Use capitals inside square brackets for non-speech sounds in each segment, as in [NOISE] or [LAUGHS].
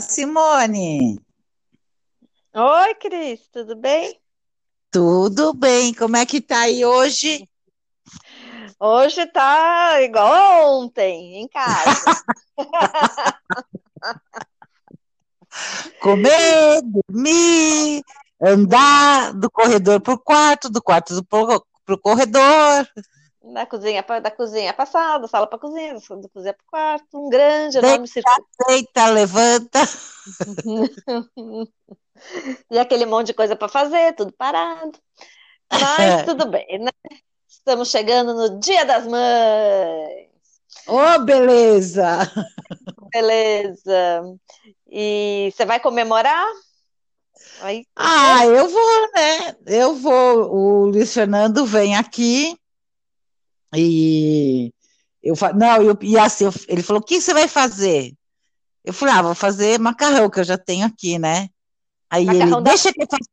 Simone. Oi, Cris, tudo bem? Tudo bem, como é que tá aí hoje? Hoje tá igual ontem, em casa. [LAUGHS] Comer, dormir, andar do corredor pro quarto, do quarto pro, pro corredor. Da cozinha para da cozinha para sala, da sala para cozinha, da cozinha para quarto, um grande, enorme circuito. Deita, levanta. [LAUGHS] e aquele monte de coisa para fazer, tudo parado. Mas [LAUGHS] tudo bem, né? Estamos chegando no Dia das Mães. Oh, beleza! Beleza. E você vai comemorar? Aí, ah, eu vou, né? Eu vou. O Luiz Fernando vem aqui e eu falo, não, eu, e assim, eu, ele falou: o que você vai fazer? Eu falei: ah, vou fazer macarrão, que eu já tenho aqui, né? Aí macarrão ele, deixa que eu faça.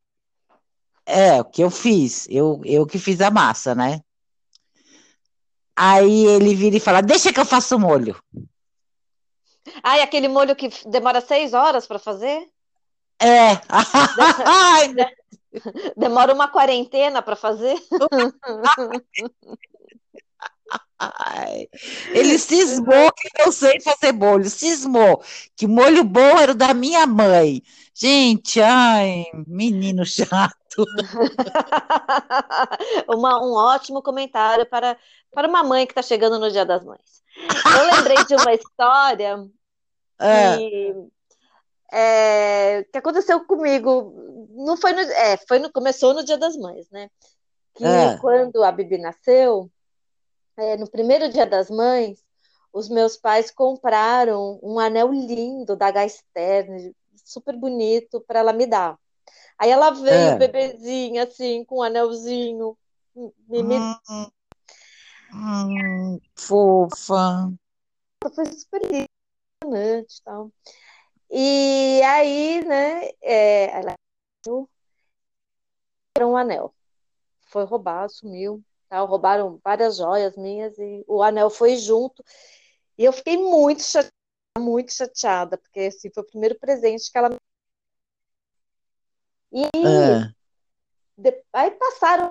É, o que eu fiz, eu, eu que fiz a massa, né? Aí ele vira e fala: deixa que eu faço o molho. Ah, e aquele molho que demora seis horas para fazer? É. [LAUGHS] Demora uma quarentena para fazer? [LAUGHS] Ele cismou que eu sei fazer molho, cismou que molho bom era o da minha mãe. Gente, ai, menino chato. [LAUGHS] uma, um ótimo comentário para, para uma mãe que está chegando no Dia das Mães. Eu lembrei de uma história é. que, é, que aconteceu comigo. Não foi no, é, foi no, começou no Dia das Mães, né? Que é. quando a Bibi nasceu, é, no primeiro dia das mães, os meus pais compraram um anel lindo da Gaster, super bonito, para ela me dar. Aí ela veio, é. bebezinha, assim, com um anelzinho. Me, me... Hum, hum, fofa. Foi super impressionante tal. E aí, né, é, ela um anel. Foi roubado, sumiu. Tal, roubaram várias joias minhas e o anel foi junto. E eu fiquei muito chateada, muito chateada, porque assim, foi o primeiro presente que ela me. E é. de... aí passaram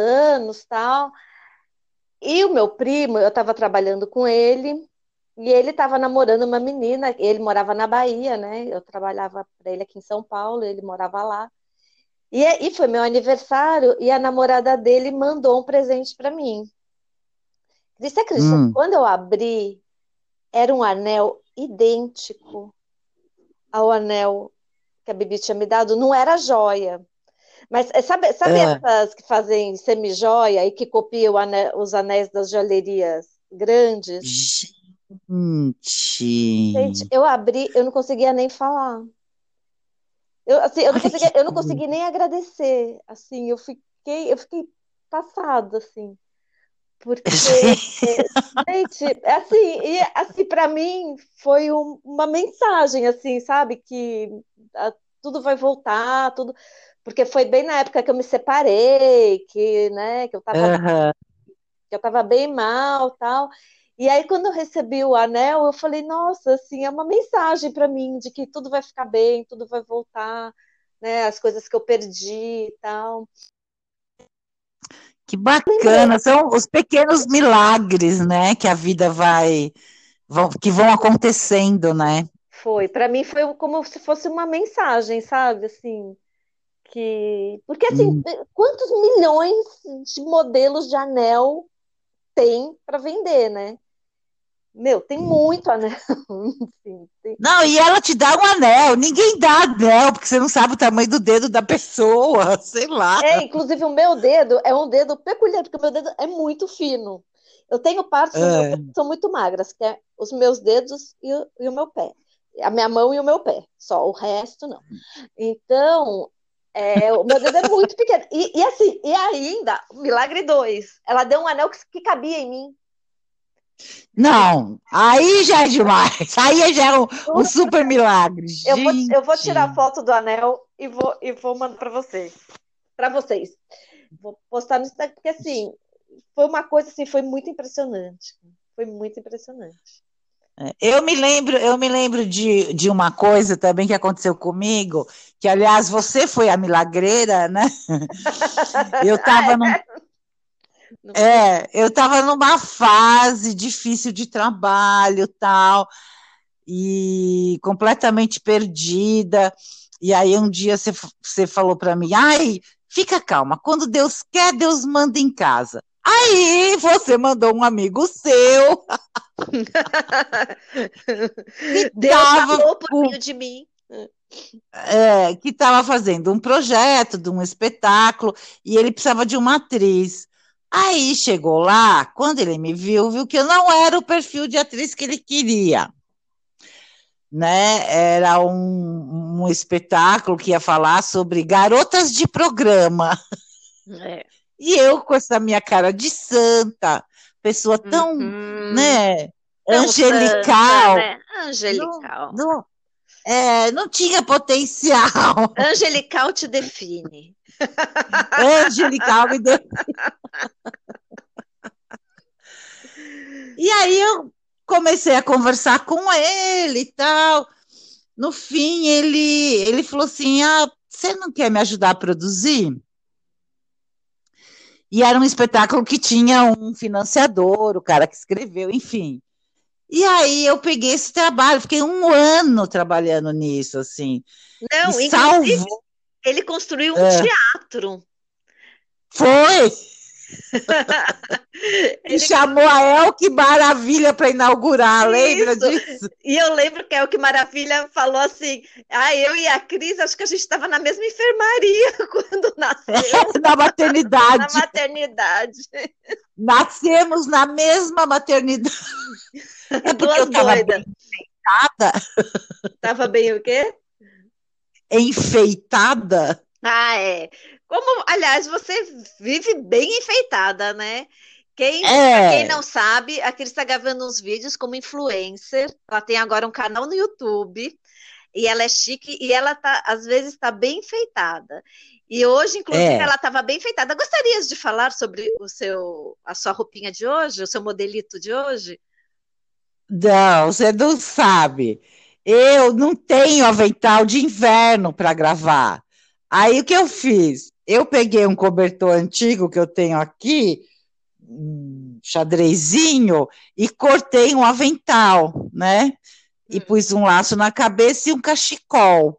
anos tal. E o meu primo, eu estava trabalhando com ele, e ele estava namorando uma menina, ele morava na Bahia, né? Eu trabalhava para ele aqui em São Paulo, ele morava lá. E, e foi meu aniversário e a namorada dele mandou um presente para mim. Você acredita? Hum. Quando eu abri, era um anel idêntico ao anel que a Bibi tinha me dado. Não era joia. Mas eh, sabe, sabe é. essas que fazem semi-joia e que copiam os anéis das joalherias grandes? Gente. Gente, eu abri, eu não conseguia nem falar. Eu, assim, eu, não consegui, eu não consegui nem agradecer, assim, eu fiquei, eu fiquei passada, assim, porque, [LAUGHS] gente, é assim, e, assim, para mim foi um, uma mensagem, assim, sabe, que a, tudo vai voltar, tudo, porque foi bem na época que eu me separei, que, né, que eu tava, uhum. que eu tava bem mal, tal, e aí, quando eu recebi o anel, eu falei, nossa, assim, é uma mensagem para mim de que tudo vai ficar bem, tudo vai voltar, né? As coisas que eu perdi e tal. Que bacana, são os pequenos milagres, né, que a vida vai, vão, que vão acontecendo, né? Foi, para mim foi como se fosse uma mensagem, sabe, assim, que, porque assim, hum. quantos milhões de modelos de anel tem para vender, né? Meu, tem muito anel. [LAUGHS] Tem... Não, e ela te dá um anel. Ninguém dá anel, porque você não sabe o tamanho do dedo da pessoa, [LAUGHS] sei lá. É, inclusive o meu dedo é um dedo peculiar, porque o meu dedo é muito fino. Eu tenho partes é. que são muito magras, que é os meus dedos e o, e o meu pé. A minha mão e o meu pé, só o resto não. Então, é, o meu dedo é muito pequeno. E, e, assim, e ainda, milagre 2, ela deu um anel que, que cabia em mim. Não, aí já é demais. Aí já é um, um super milagre. Eu vou, eu vou, tirar foto do anel e vou, e vou mandar para vocês. Para vocês. Vou postar no Instagram, porque assim, foi uma coisa assim, foi muito impressionante. Foi muito impressionante. É, eu me lembro, eu me lembro de, de uma coisa também que aconteceu comigo, que aliás você foi a milagreira, né? [LAUGHS] Eu estava num, é, eu estava numa fase difícil de trabalho, tal, e completamente perdida. E aí um dia você, você falou para mim, ai, fica calma, quando Deus quer, Deus manda em casa. Aí você mandou um amigo seu. [LAUGHS] Deus falou por meio de mim. É, que estava fazendo um projeto de um espetáculo e ele precisava de uma atriz. Aí chegou lá, quando ele me viu, viu que eu não era o perfil de atriz que ele queria. Né? Era um, um espetáculo que ia falar sobre garotas de programa. É. E eu, com essa minha cara de santa, pessoa tão, uhum. né, tão angelical. Santa, né? Angelical. Não, não, é, não tinha potencial. Angelical te define. Angelical me define. E aí eu comecei a conversar com ele e tal. No fim, ele, ele falou assim: ah, você não quer me ajudar a produzir? E era um espetáculo que tinha um financiador, o cara que escreveu, enfim. E aí eu peguei esse trabalho, fiquei um ano trabalhando nisso, assim. Não, e salvou. Ele construiu um é. teatro. Foi! [LAUGHS] e chamou a El que Maravilha para inaugurar, Isso. lembra disso? E eu lembro que a El que Maravilha falou assim: ah, eu e a Cris, acho que a gente estava na mesma enfermaria [LAUGHS] quando nasceu. [LAUGHS] na maternidade. na maternidade. Nascemos na mesma maternidade. É porque eu estava bem. Estava bem o quê? Enfeitada. Ah, é. Como, aliás, você vive bem enfeitada, né? Quem, é. quem não sabe, a Cris está gravando uns vídeos como influencer. Ela tem agora um canal no YouTube e ela é chique e ela tá, às vezes está bem enfeitada. E hoje, inclusive, é. ela estava bem enfeitada. Gostarias de falar sobre o seu, a sua roupinha de hoje, o seu modelito de hoje? Não, você não sabe. Eu não tenho avental de inverno para gravar. Aí o que eu fiz? Eu peguei um cobertor antigo que eu tenho aqui, um xadrezinho, e cortei um avental, né? E hum. pus um laço na cabeça e um cachecol.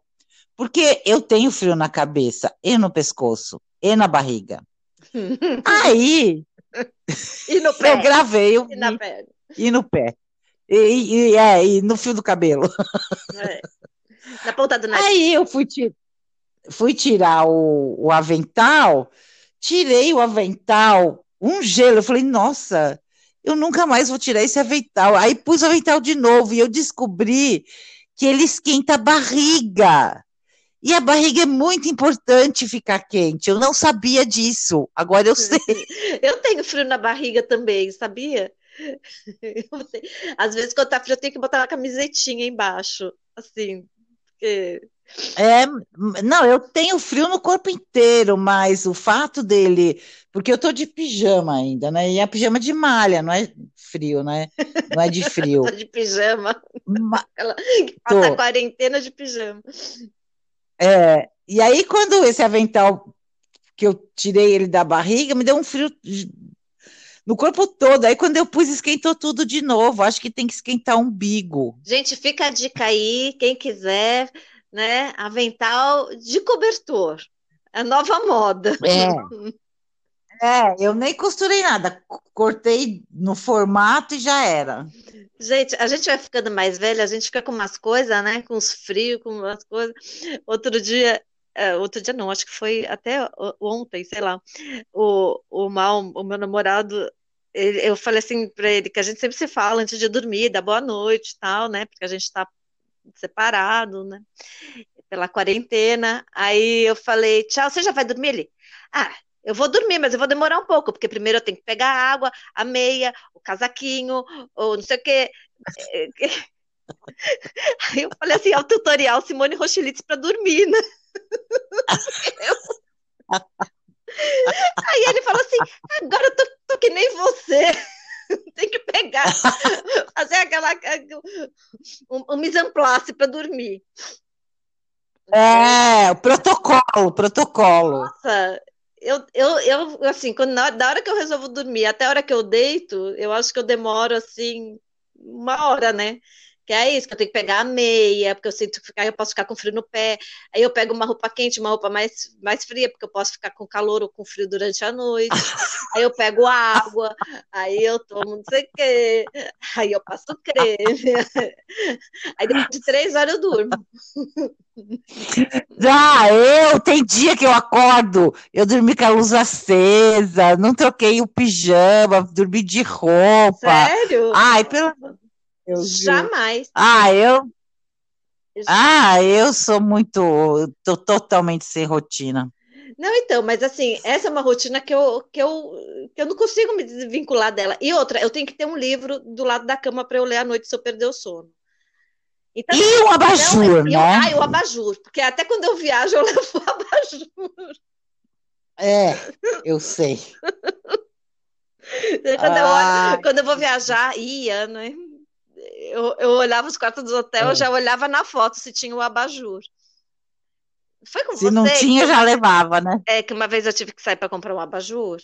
Porque eu tenho frio na cabeça, e no pescoço, e na barriga. [LAUGHS] Aí e no pé. eu gravei o, e, na perna. e no pé. E, e, é, e no fio do cabelo. É. Na ponta do nariz. Aí eu fui, fui tirar o, o avental, tirei o avental, um gelo. Eu falei, nossa, eu nunca mais vou tirar esse avental. Aí pus o avental de novo e eu descobri que ele esquenta a barriga. E a barriga é muito importante ficar quente. Eu não sabia disso. Agora eu [LAUGHS] sei. Eu tenho frio na barriga também, sabia? [LAUGHS] Às vezes, quando tá frio, eu tenho que botar uma camisetinha embaixo. Assim, porque é, não, eu tenho frio no corpo inteiro, mas o fato dele, porque eu tô de pijama ainda, né? E é pijama de malha, não é frio, né? Não é de [LAUGHS] frio. tô de pijama. Ma... [LAUGHS] Ela passa a quarentena de pijama. É, e aí quando esse avental que eu tirei ele da barriga, me deu um frio no corpo todo. Aí quando eu pus, esquentou tudo de novo. Acho que tem que esquentar o umbigo. Gente, fica a dica aí, quem quiser né? Avental de cobertor. É nova moda. É. [LAUGHS] É, eu nem costurei nada, cortei no formato e já era. Gente, a gente vai ficando mais velha, a gente fica com umas coisas, né? Com os frios, com umas coisas. Outro dia, outro dia não, acho que foi até ontem, sei lá. O, o Mal, o meu namorado, ele, eu falei assim para ele que a gente sempre se fala antes de dormir, dá boa noite e tal, né? Porque a gente está separado, né? Pela quarentena. Aí eu falei, tchau, você já vai dormir? Ele, ah, eu vou dormir, mas eu vou demorar um pouco, porque primeiro eu tenho que pegar a água, a meia, o casaquinho, ou não sei o quê. [LAUGHS] Aí eu falei assim, é o tutorial Simone Rochelitz para dormir, né? [LAUGHS] Aí ele falou assim, agora eu tô, tô que nem você. [LAUGHS] tem que pegar, [LAUGHS] fazer aquela um, um mise para dormir. É, o protocolo, protocolo. Nossa, eu, eu, eu assim, quando, na, da hora que eu resolvo dormir até a hora que eu deito, eu acho que eu demoro assim uma hora, né? Que é isso, que eu tenho que pegar a meia, porque eu sinto que eu posso ficar com frio no pé. Aí eu pego uma roupa quente, uma roupa mais, mais fria, porque eu posso ficar com calor ou com frio durante a noite. [LAUGHS] aí eu pego água, aí eu tomo não sei o quê, aí eu passo creme. [LAUGHS] aí depois de três horas eu durmo. Ah, eu, tem dia que eu acordo, eu dormi com a luz acesa, não troquei o pijama, dormi de roupa. Sério? Ai, pelo Jamais. Ah, eu. Ah, eu sou muito. Tô totalmente sem rotina. Não, então, mas assim, essa é uma rotina que eu, que eu, que eu não consigo me desvincular dela. E outra, eu tenho que ter um livro do lado da cama para eu ler à noite se eu perder o sono. Então, e o abajur, então, né? ah, o abajur, porque até quando eu viajo eu [LAUGHS] levo o abajur. É, eu sei. [LAUGHS] quando, eu quando eu vou viajar, ia, né? Eu, eu olhava os quartos do hotel, é. eu já olhava na foto se tinha o abajur. Foi com se você? não tinha, já levava, né? É, que uma vez eu tive que sair para comprar um abajur.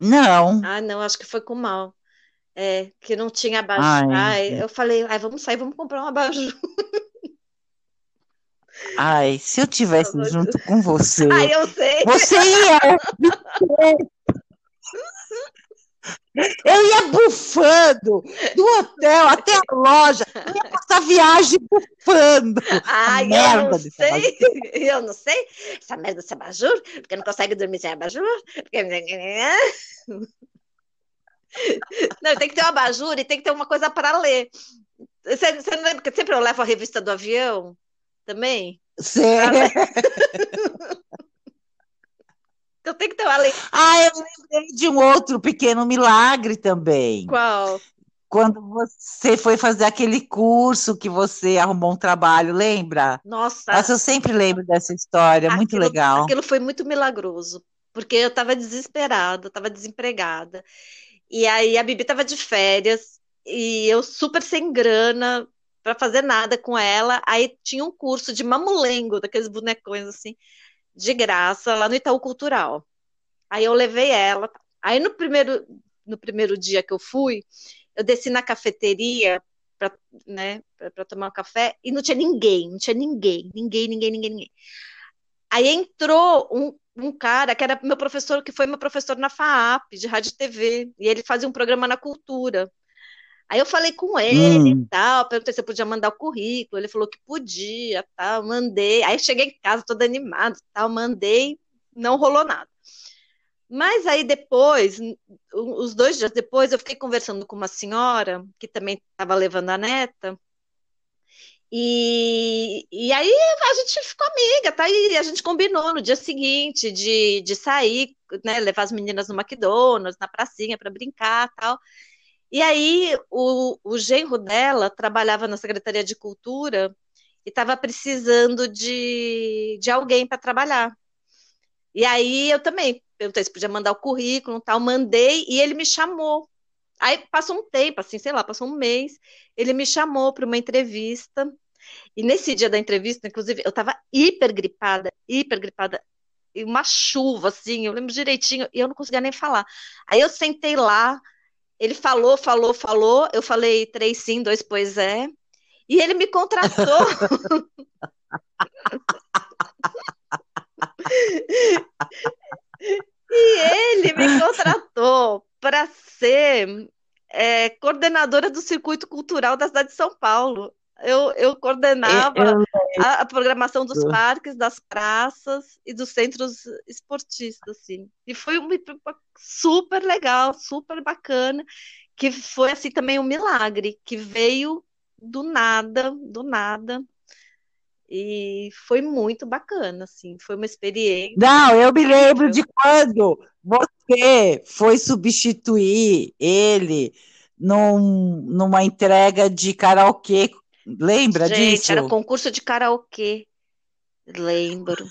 Não. Ah, não, acho que foi com mal. É, que não tinha abajur. Ai, Ai eu falei, ai, vamos sair, vamos comprar um abajur. Ai, se eu tivesse junto com você. Ai, eu sei. Você ia. [LAUGHS] Eu ia bufando do hotel até a loja, eu ia passar viagem bufando. Ai, merda [LAUGHS] eu não sei, eu não sei. Essa merda desse abajur, porque não consegue dormir sem abajur. Porque... Não, tem que ter um abajur e tem que ter uma coisa para ler. Você, você não lembra que sempre eu levo a revista do avião também? Sim. [LAUGHS] Eu tenho que ter uma leitura. Ah, eu lembrei de um outro pequeno milagre também. Qual? Quando você foi fazer aquele curso que você arrumou um trabalho, lembra? Nossa. Nossa, eu sempre lembro dessa história, aquilo, muito legal. Aquilo foi muito milagroso, porque eu estava desesperada, estava desempregada. E aí a Bibi estava de férias e eu super sem grana para fazer nada com ela. Aí tinha um curso de mamulengo, daqueles bonecões assim de graça lá no Itaú Cultural. Aí eu levei ela. Aí no primeiro, no primeiro dia que eu fui, eu desci na cafeteria para né, tomar um café e não tinha ninguém, não tinha ninguém, ninguém, ninguém, ninguém, ninguém. Aí entrou um, um cara que era meu professor, que foi meu professor na FAAP, de rádio e TV, e ele fazia um programa na cultura. Aí eu falei com ele hum. e tal, perguntei se eu podia mandar o currículo, ele falou que podia, tal, mandei. Aí cheguei em casa toda animada, tal, mandei, não rolou nada. Mas aí depois, os dois dias depois, eu fiquei conversando com uma senhora que também estava levando a neta. E, e aí a gente ficou amiga, tá? E a gente combinou no dia seguinte de, de sair, né, levar as meninas no McDonald's, na pracinha para brincar tal. E aí o, o genro dela trabalhava na Secretaria de Cultura e estava precisando de, de alguém para trabalhar. E aí eu também perguntei se podia mandar o currículo tal, mandei e ele me chamou. Aí passou um tempo, assim, sei lá, passou um mês, ele me chamou para uma entrevista. E nesse dia da entrevista, inclusive, eu estava hiper gripada, hiper gripada, e uma chuva, assim, eu lembro direitinho, e eu não conseguia nem falar. Aí eu sentei lá, ele falou, falou, falou. Eu falei três sim, dois pois é. E ele me contratou. [LAUGHS] e ele me contratou para ser é, coordenadora do circuito cultural da cidade de São Paulo eu, eu coordenava eu, a, a, programação dos parques, das praças e dos centros esportistas, assim. E foi uma, super legal, super bacana, que foi assim também um milagre, que veio do nada, do nada. E foi muito bacana, assim, foi uma experiência. Não, eu me lembro de quando você foi substituir ele num, numa entrega de karaokê Lembra Gente, disso? era concurso de karaokê. Lembro.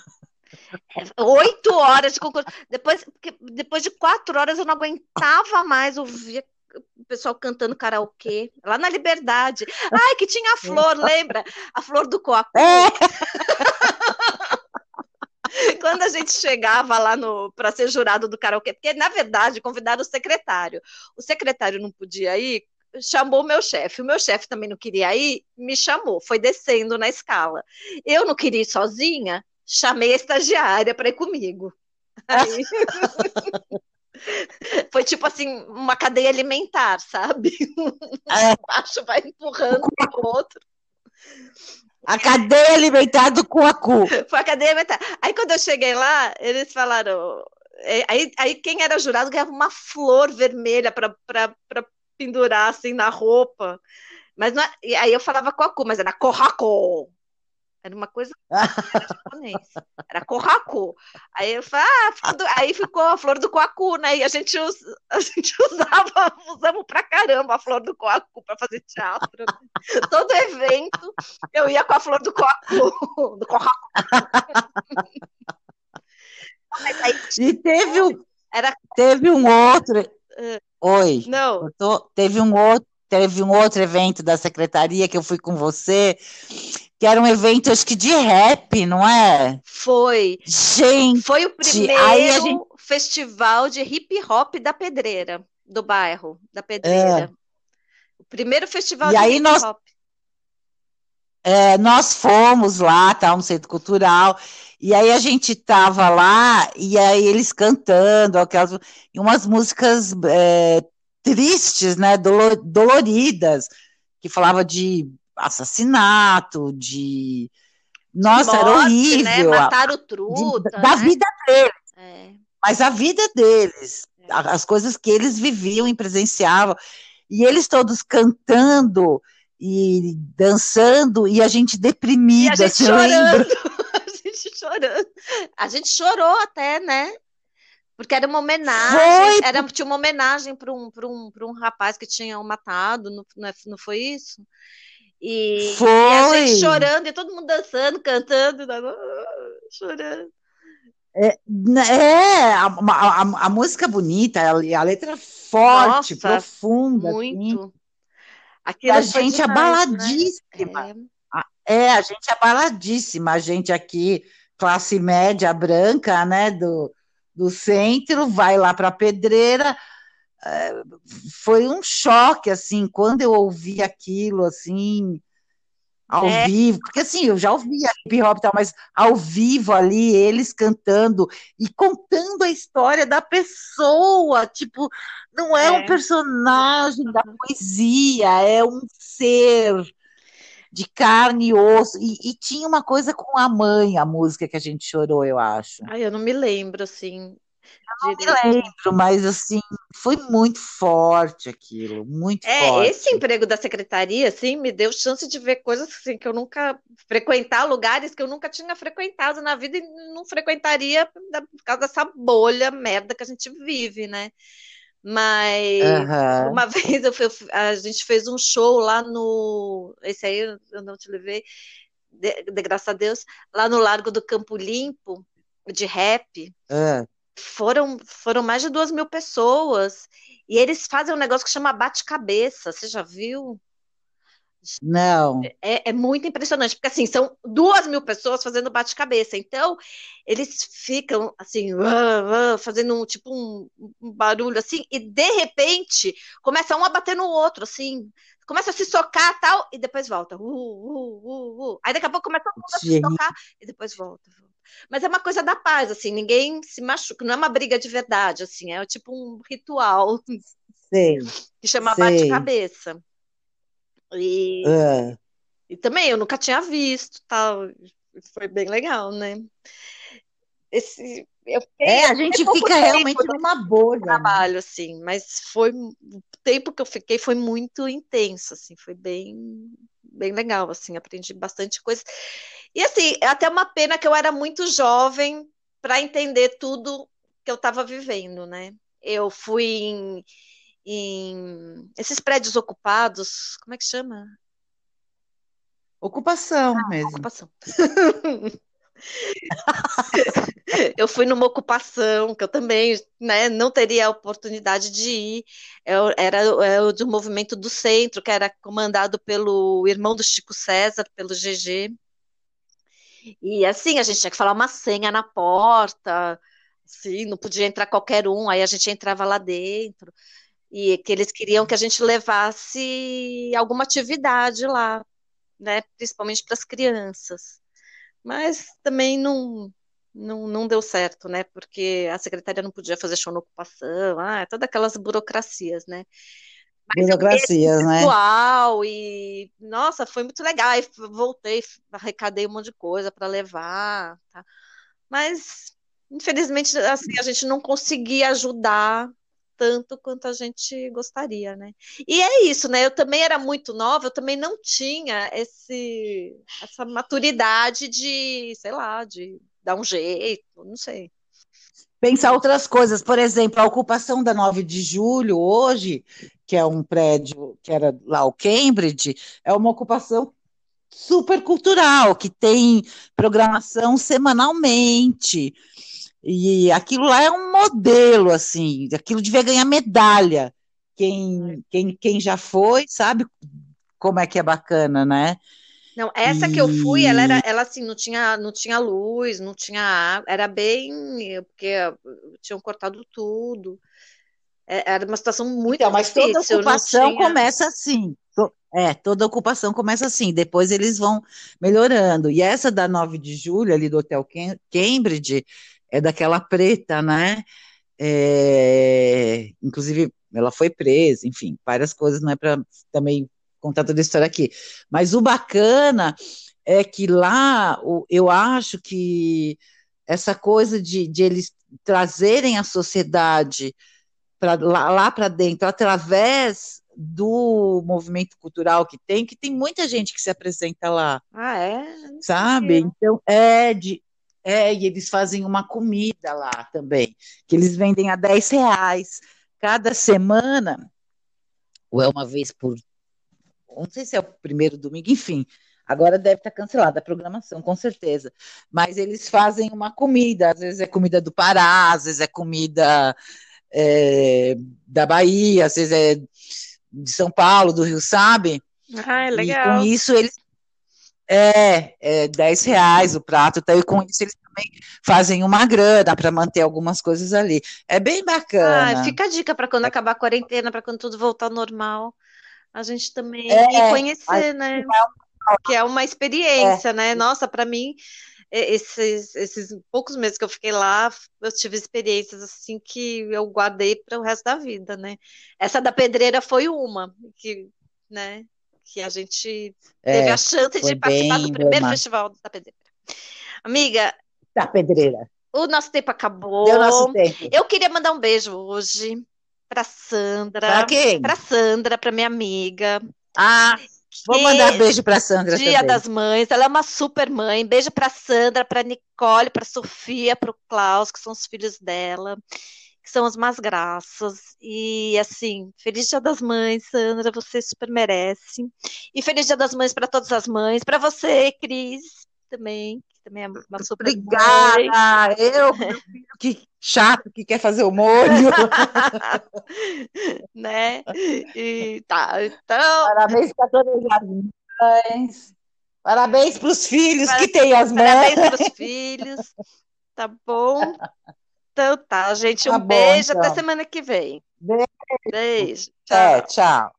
Oito horas de concurso. Depois, depois de quatro horas eu não aguentava mais ouvir o pessoal cantando karaokê, lá na Liberdade. Ai, que tinha a flor, lembra? A flor do coacu. É. [LAUGHS] Quando a gente chegava lá para ser jurado do karaokê, porque na verdade convidaram o secretário. O secretário não podia ir, chamou o meu chefe. O meu chefe também não queria ir, me chamou, foi descendo na escala. Eu não queria ir sozinha, chamei a estagiária para ir comigo. Aí... [LAUGHS] Foi tipo assim, uma cadeia alimentar, sabe? [LAUGHS] É. Baixo vai empurrando o outro. A cadeia alimentar do Cuacu. Foi a cadeia alimentar. Aí quando eu cheguei lá, eles falaram. É, aí, aí quem era jurado ganhava uma flor vermelha para pendurar assim na roupa. Mas não, é, aí eu falava Cuacu, mas era Corraco. Era uma coisa [LAUGHS] japonês. Era Corracu. Aí eu falei, ah, aí ficou a flor do coacu, né? E a gente, us, a gente [LAUGHS] usava, usamos pra caramba a flor do coacu para fazer teatro. Né? Todo evento eu ia com a flor do coacu, [LAUGHS] do corracu. e teve um, era... teve um outro. Oi. Não. Tô, teve um outro teve um outro evento da secretaria que eu fui com você, que era um evento, acho que de rap, não é? Foi. Gente! Foi o primeiro gente... festival de hip hop da Pedreira, do bairro, da Pedreira. É. O primeiro festival e de hip nós, hop. É, nós fomos lá, tá, no Centro Cultural, e aí a gente tava lá, e aí eles cantando, aquelas, umas músicas é, tristes, né, doloridas, que falava de assassinato, de. Nossa, morte, era né? horrível. Né? Mataram o truta. De, da né? vida deles. É. Mas a vida deles, é. as coisas que eles viviam e presenciavam. E eles todos cantando e dançando, e a gente deprimida. E a gente chorando. a gente [LAUGHS] chorando. A gente chorou até, né? Porque era uma homenagem, foi. era tinha uma homenagem para um, um, um rapaz que tinha matado, não, não foi isso? E, Foi. e a gente chorando, e todo mundo dançando, cantando, chorando. É, é a, a, a, música bonita, a, a letra forte, Nossa, profunda. Assim. Muito. Assim. a gente demais, abaladíssima. Né? É. é, a gente abaladíssima. A gente aqui, classe média branca, né, do, do centro, vai lá para a pedreira foi um choque, assim, quando eu ouvi aquilo, assim, ao é. vivo, porque assim, eu já ouvia hip hop e tal, mas ao vivo ali, eles cantando e contando a história da pessoa, tipo, não é, é. um personagem da poesia, é um ser de carne e osso, e, e, tinha uma coisa com a mãe, a música que a gente chorou, eu acho. Ai, eu não me lembro, assim, eu não me lembro, mas assim, foi muito forte aquilo, muito é, forte. Esse emprego da secretaria, assim, me deu chance de ver coisas assim, que eu nunca, frequentar lugares que eu nunca tinha frequentado na vida e não frequentaria por causa dessa bolha merda que a gente vive, né? Mas uhum. uma [LAUGHS] vez eu fui, a gente fez um show lá no. Esse aí eu não te levei, de, de graças a Deus, lá no Largo do Campo Limpo, de rap. Uhum foram, foram mais de duas mil pessoas. E eles fazem um negócio que chama bate-cabeça. Você já viu? Não. É, é, muito impressionante, porque assim, são duas mil pessoas fazendo bate-cabeça. Então, eles ficam assim, uh, uh, fazendo um tipo um, um, barulho assim, e de repente começa um a bater no outro, assim, começa a se socar tal, e depois volta. Uh, Aí daqui a pouco começa a se socar e depois volta. volta. Mas é uma coisa da paz, assim, ninguém se machuca, não é uma briga de verdade, assim, é tipo um ritual Sim. [LAUGHS] que chama bate-cabeça. E, é. e também eu nunca tinha visto, tal, foi bem legal, né? Esse, é, a gente fica realmente numa bolha. Né? Trabalho, né? assim, mas foi o tempo que eu fiquei foi muito intenso, assim, foi bem, bem legal, assim, aprendi bastante coisa. E assim, é até uma pena que eu era muito jovem para entender tudo que eu estava vivendo, né? Eu fui em, em, esses prédios ocupados, como é que chama? Ocupação ah, mesmo. Ocupação. [LAUGHS] eu fui numa ocupação que eu também né, não teria a oportunidade de ir. Eu, era, era o do movimento do centro, que era comandado pelo irmão do Chico César, pelo GG. E assim, a gente tinha que falar uma senha na porta, sim, não podia entrar qualquer um, aí a gente entrava lá dentro. E que eles queriam que a gente levasse alguma atividade lá, né, principalmente para as crianças. Mas também não, não, não deu certo, né? Porque a secretária não podia fazer show na ocupação, ah, todas aquelas burocracias, né? Mas burocracias, né? E, nossa, foi muito legal. Aí voltei, arrecadei um monte de coisa para levar, tá? Mas, infelizmente, assim, a gente não conseguia ajudar tanto quanto a gente gostaria, né? E é isso, né? Eu também era muito nova, eu também não tinha esse, essa maturidade de, sei lá, de dar um jeito, não sei. Pensar outras coisas, por exemplo, a ocupação da 9 de julho hoje, que é um prédio que era lá o Cambridge, é uma ocupação super cultural, que tem programação semanalmente. E aquilo lá é um modelo, assim, aquilo devia ganhar medalha. Quem, quem, quem já foi sabe como é que é bacana, né? Não, essa e... que eu fui, ela era, ela assim, não tinha, não tinha luz, não tinha água, era bem, porque tinham cortado tudo. É, era uma situação muito então, mas difícil. Mas toda ocupação tinha... começa assim. É, toda ocupação começa assim, depois eles vão melhorando. E essa da 9 de julho, ali do Hotel Cambridge, é daquela preta, né? É, inclusive, ela foi presa, enfim, várias coisas, não é para também contar toda a história aqui. Mas o bacana é que lá, eu acho que essa coisa de, de eles trazerem a sociedade pra, lá, lá para dentro, através do movimento cultural que tem, que tem muita gente que se apresenta lá. Ah, é? Sabe? Então, é de, é, e eles fazem uma comida lá também, que eles vendem a 10 reais cada semana, ou é uma vez por. Não sei se é o primeiro domingo, enfim. Agora deve estar cancelada a programação, com certeza. Mas eles fazem uma comida, às vezes é comida do Pará, às vezes é comida é, da Bahia, às vezes é de São Paulo, do Rio, sabe? Ah, é legal. E com isso eles é, é 10 reais o prato, tá? e com isso eles também fazem uma grana para manter algumas coisas ali. É bem bacana. Ah, fica a dica para quando acabar a quarentena, para quando tudo voltar ao normal, a gente também é, conhecer, né? Que é uma experiência, é. né? Nossa, para mim, esses, esses poucos meses que eu fiquei lá, eu tive experiências assim que eu guardei para o resto da vida, né? Essa da pedreira foi uma, que, né? Que a gente é, teve a chance de participar do primeiro festival da Pedreira. Amiga. Da Pedreira. O nosso tempo acabou. Deu nosso tempo. Eu queria mandar um beijo hoje para Sandra. Para quem? Para Sandra, para minha amiga. Ah, vou mandar beijo para Sandra Dia também. das Mães. Ela é uma super mãe. Beijo para Sandra, para Nicole, para Sofia, para o Klaus, que são os filhos dela que são as más graças. E assim, feliz Dia das Mães, Sandra, você super merece. E feliz Dia das Mães para todas as mães, para você, Cris, também, que também é uma super Obrigada! Mãe. Eu, meu filho, que chato que quer fazer o molho. [LAUGHS] né? E tá, então. Parabéns para todas as mães. Parabéns para os filhos Parabéns, que têm as mães. Parabéns para os filhos. Tá bom? Então tá, gente. Um tá bom, beijo. Então. Até semana que vem. Beijo. Beijo. Tchau. É, tchau.